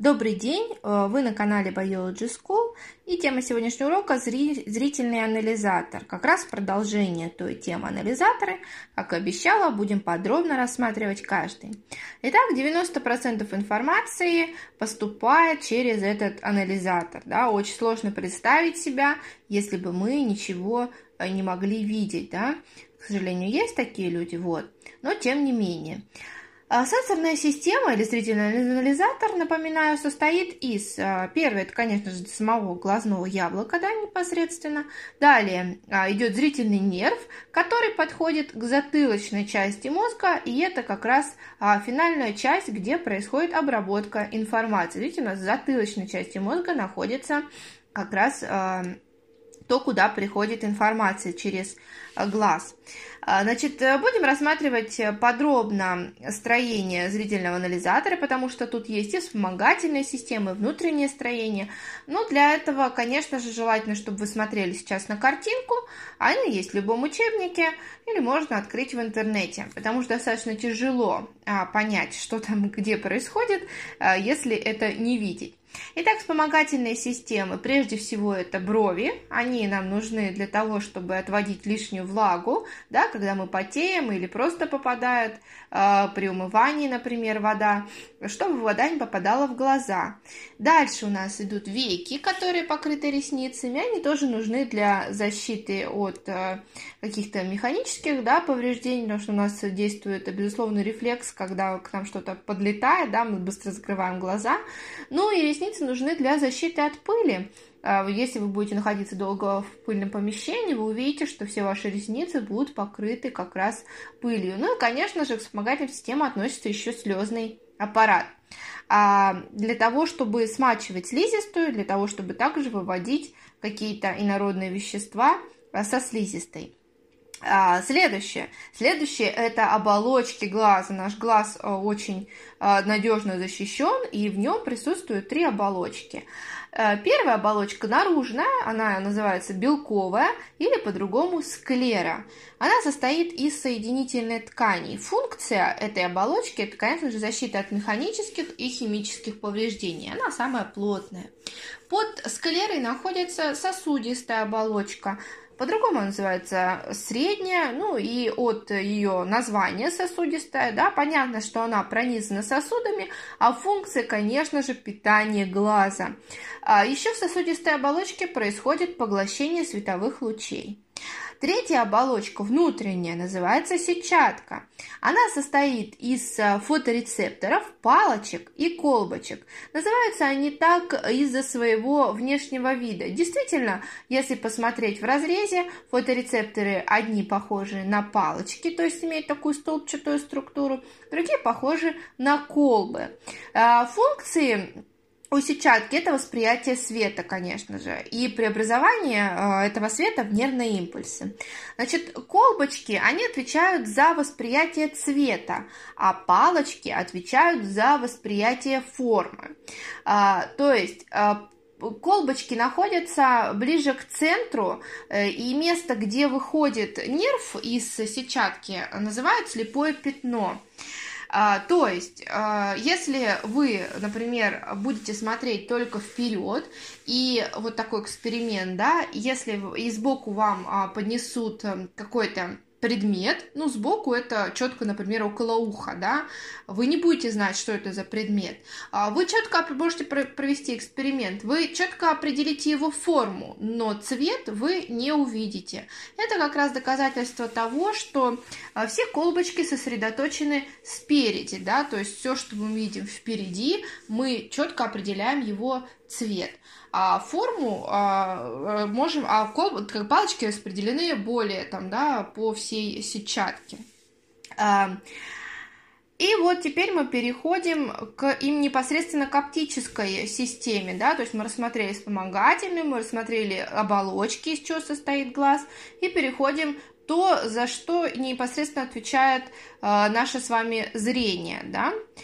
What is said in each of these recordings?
Добрый день, э, вы на канале Biology School и тема сегодняшнего урока – зрительный анализатор. Как раз продолжение той темы анализаторы, как и обещала, будем подробно рассматривать каждый. Итак, 90% информации поступает через этот анализатор. Да? Очень сложно представить себя, если бы мы ничего э, не могли видеть. Да? К сожалению, есть такие люди, вот. но тем не менее. А сенсорная система или зрительный анализатор, напоминаю, состоит из, а, первое, это, конечно же, самого глазного яблока, да, непосредственно. Далее а, идет зрительный нерв, который подходит к затылочной части мозга, и это как раз финальная часть, где происходит обработка информации. Видите, у нас в затылочной части мозга находится как раз то, куда приходит информация через э, глаз. А, значит, э, будем рассматривать подробно строение зрительного анализатора, потому что тут есть и вспомогательные системы, внутреннее строение. Но для этого, конечно же, желательно, чтобы вы смотрели сейчас на картинку. Она есть в любом учебнике или можно открыть в интернете, потому что достаточно тяжело а, понять, что там где происходит, а, если это не видеть. Итак, вспомогательные системы, прежде всего это брови, они нам нужны для того, чтобы отводить лишнюю влагу, да, когда мы потеем или просто попадает э, при умывании, например, вода, чтобы вода не попадала в глаза. Дальше у нас идут веки, которые покрыты ресницами, они тоже нужны для защиты от э, каких-то механических да, повреждений, потому что у нас действует безусловный рефлекс, когда к нам что-то подлетает, да, мы быстро закрываем глаза. Ну и ресницы нужны для защиты от пыли. А, если вы будете находиться долго в пыльном помещении, вы увидите, что все ваши ресницы будут покрыты как раз пылью. Ну и, конечно же, к вспомогательной системе относится еще слезный аппарат. А для того, чтобы смачивать слизистую, для того, чтобы также выводить какие-то инородные вещества а, со слизистой. А, следующее. Следующее это оболочки глаза. Наш глаз а, очень а, надежно защищен, и в нем присутствуют три оболочки. Первая оболочка наружная, она называется белковая или по-другому склера. Она состоит из соединительной ткани. Функция этой оболочки это, конечно же, защита от механических и химических повреждений. Она самая плотная. Под склерой находится сосудистая оболочка. По-другому называется средняя, ну и от ее названия сосудистая, да, понятно, что она пронизана сосудами, а функция, конечно же, питание глаза. А еще в сосудистой оболочке происходит поглощение световых лучей. Третья оболочка, внутренняя, называется сетчатка. Она состоит из э, фоторецепторов, палочек и колбочек. Называются они так из-за своего внешнего вида. Действительно, если посмотреть в разрезе, фоторецепторы одни похожи на палочки, то есть имеют такую столбчатую структуру, другие похожи на колбы. Э, функции у сетчатки это восприятие света, конечно же, и преобразование э, этого света в нервные импульсы. Значит, колбочки, они отвечают за восприятие цвета, а палочки отвечают за восприятие формы. А, то есть э, колбочки находятся ближе к центру, э, и место, где выходит нерв из сетчатки, называют слепое пятно. А, то есть, а, если вы, например, будете смотреть только вперед, и вот такой эксперимент, да, если и сбоку вам а, поднесут эм, какой-то предмет, ну, сбоку это четко, например, около уха, да, вы не будете знать, что это за предмет. А вы четко можете провести эксперимент, вы четко определите его форму, но цвет вы не увидите. Это как раз доказательство того, что а, все колбочки сосредоточены спереди, да, то есть все, что мы видим впереди, мы четко определяем его цвет. А форму а, э, можем, а кол, как палочки распределены более там, да, по всей сетчатке. А, и вот теперь мы переходим к им непосредственно к оптической системе, да, то есть мы рассмотрели вспомогательную, мы рассмотрели оболочки, из чего состоит глаз, и переходим то, за что непосредственно отвечает э, наше с вами зрение, да. А,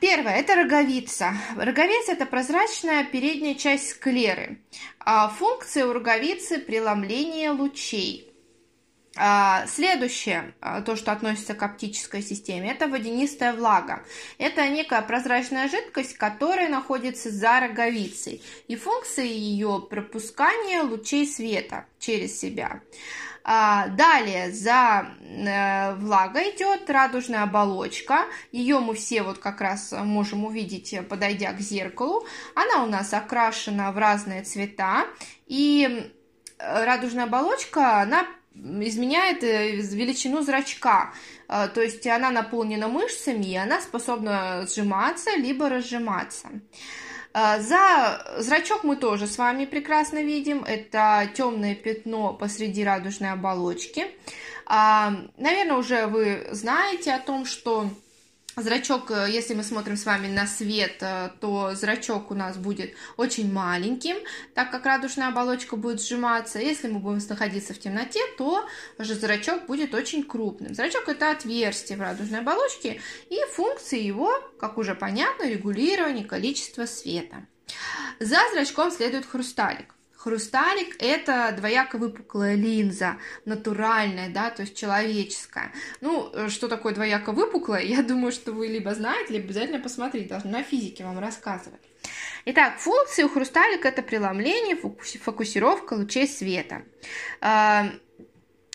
первое – это роговица. Роговица – это прозрачная передняя часть склеры. А функция у роговицы – преломление лучей. А, следующее, а, то, что относится к оптической системе, это водянистая влага. Это некая прозрачная жидкость, которая находится за роговицей, и функция ее пропускания лучей света через себя. А, далее за э, влагой идет радужная оболочка. Ее мы все вот как раз можем увидеть, подойдя к зеркалу. Она у нас окрашена в разные цвета. И э, радужная оболочка, она изменяет э, величину зрачка. Э, то есть она наполнена мышцами, и она способна сжиматься либо разжиматься. Э, за зрачок мы тоже с вами прекрасно видим. Это темное пятно посреди радужной оболочки. Наверное, уже вы знаете о том, что Зрачок, э, если мы смотрим с вами на свет, э, то зрачок у нас будет очень маленьким, так как радужная оболочка будет сжиматься. Если мы будем находиться в темноте, то же зрачок будет очень крупным. Зрачок это отверстие в радужной оболочке, и функции его, как уже понятно, регулирование количества света. За зрачком следует хрусталик. Хрусталик – это двояко выпуклая линза, натуральная, да, то есть человеческая. Ну, э, что такое двояко выпуклая, я думаю, что вы либо знаете, либо обязательно посмотрите, должны на физике вам рассказывать. Итак, функции у хрусталика – это преломление, фокусировка лучей света.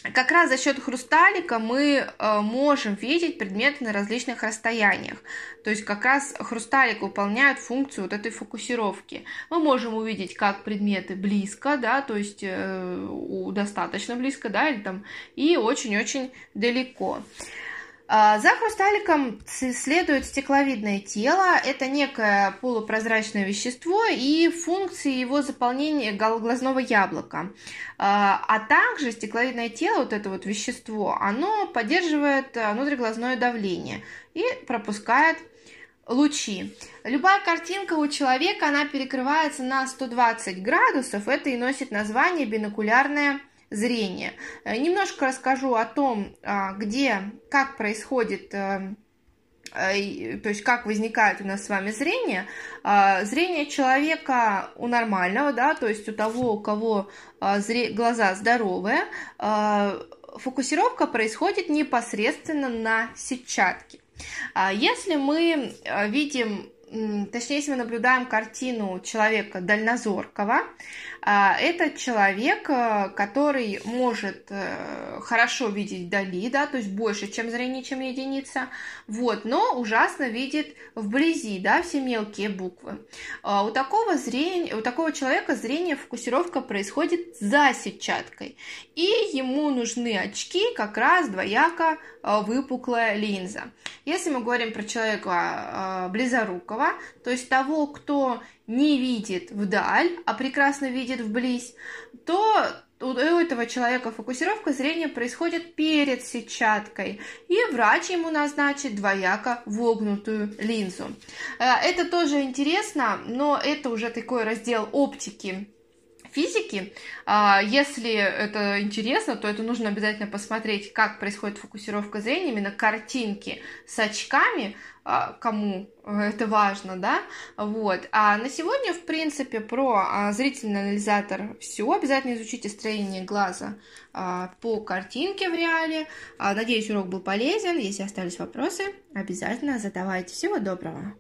Как раз за счет хрусталика мы э, можем видеть предметы на различных расстояниях. То есть как раз хрусталик выполняет функцию вот этой фокусировки. Мы можем увидеть как предметы близко, да, то есть э, достаточно близко, да, или там и очень-очень далеко. А, за хрусталиком следует стекловидное тело. Это некое полупрозрачное вещество и функции его заполнения глазного яблока. А, а также стекловидное тело, вот это вот вещество, оно поддерживает а, внутриглазное давление и пропускает лучи. Любая картинка у человека, она перекрывается на 120 градусов. Это и носит название бинокулярное зрения. Э, немножко расскажу о том, а, где, как происходит э, э, то есть как возникает у нас с вами зрение. А, зрение человека у нормального, да, то есть у того, у кого а, глаза здоровые, фокусировка происходит непосредственно на сетчатке. Если мы видим точнее, если мы наблюдаем картину человека дальнозоркого, а, это человек, э, который может э, хорошо видеть вдали, да, то есть больше, чем зрение, чем единица, вот, но ужасно видит вблизи, да, все мелкие буквы. А, у такого зрения, у такого человека зрение, фокусировка происходит за сетчаткой, и ему нужны очки как раз двояко э, выпуклая линза. Если мы говорим про человека близорукого, то есть того, кто не видит вдаль, а прекрасно видит вблизь, то у этого человека фокусировка зрения происходит перед сетчаткой, и врач ему назначит двояко вогнутую линзу. Э, это тоже интересно, но это уже такой раздел оптики физики. А, если это интересно, то это нужно обязательно посмотреть, как происходит фокусировка зрения, именно картинки с очками, а, кому это важно, да, вот. А на сегодня, в принципе, про а, зрительный анализатор все. Обязательно изучите строение глаза по картинке в реале. Надеюсь, урок был полезен. Если остались вопросы, обязательно задавайте. Всего доброго!